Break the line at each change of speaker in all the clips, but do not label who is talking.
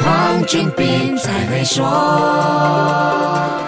黄俊斌才会说。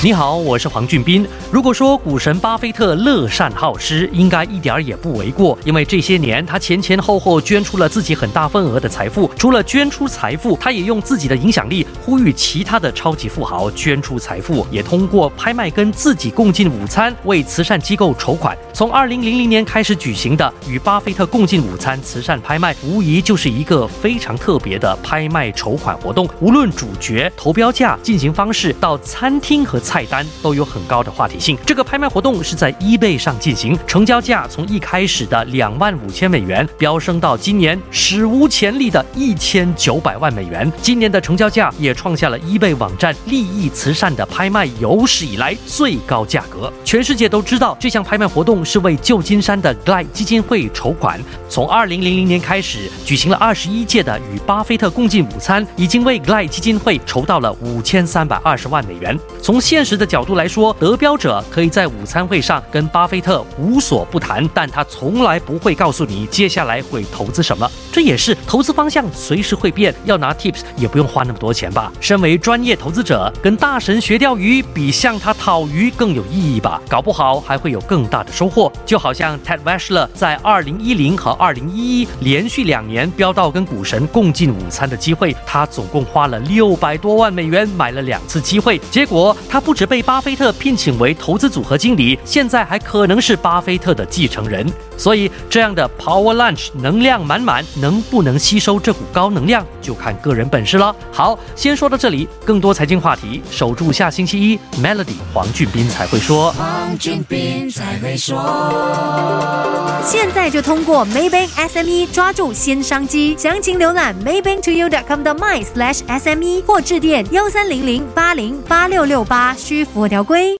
你好，我是黄俊斌。如果说股神巴菲特乐善好施，应该一点也不为过，因为这些年他前前后后捐出了自己很大份额的财富。除了捐出财富，他也用自己的影响力呼吁其他的超级富豪捐出财富，也通过拍卖跟自己共进午餐为慈善机构筹款。从二零零零年开始举行的与巴菲特共进午餐慈善拍卖，无疑就是一个非常特别的拍卖筹款活动。无论主角、投标价、进行方式，到餐厅和菜菜单都有很高的话题性。这个拍卖活动是在 eBay 上进行，成交价从一开始的两万五千美元飙升到今年史无前例的一千九百万美元。今年的成交价也创下了 eBay 网站利益慈善的拍卖有史以来最高价格。全世界都知道这项拍卖活动是为旧金山的 Gly 基金会筹款。从二零零零年开始举行了二十一届的与巴菲特共进午餐，已经为 Gly 基金会筹到了五千三百二十万美元。从现现实的角度来说，得标者可以在午餐会上跟巴菲特无所不谈，但他从来不会告诉你接下来会投资什么。这也是投资方向随时会变，要拿 tips 也不用花那么多钱吧。身为专业投资者，跟大神学钓鱼比向他讨鱼更有意义吧？搞不好还会有更大的收获。就好像 Ted Weschler 在二零一零和二零一一连续两年飙到跟股神共进午餐的机会，他总共花了六百多万美元买了两次机会，结果他不止被巴菲特聘请为投资组合经理，现在还可能是巴菲特的继承人。所以这样的 Power Lunch 能量满满，能不能吸收这股高能量，就看个人本事了。好，先说到这里，更多财经话题，守住下星期一 Melody 黄俊斌才会说。
黄俊斌才会说。
现在就通过 Maybank SME 抓住新商机，详情浏览 maybanktoyou.com 的 my slash SME 或致电幺三零零八零八六六八，需符合条规。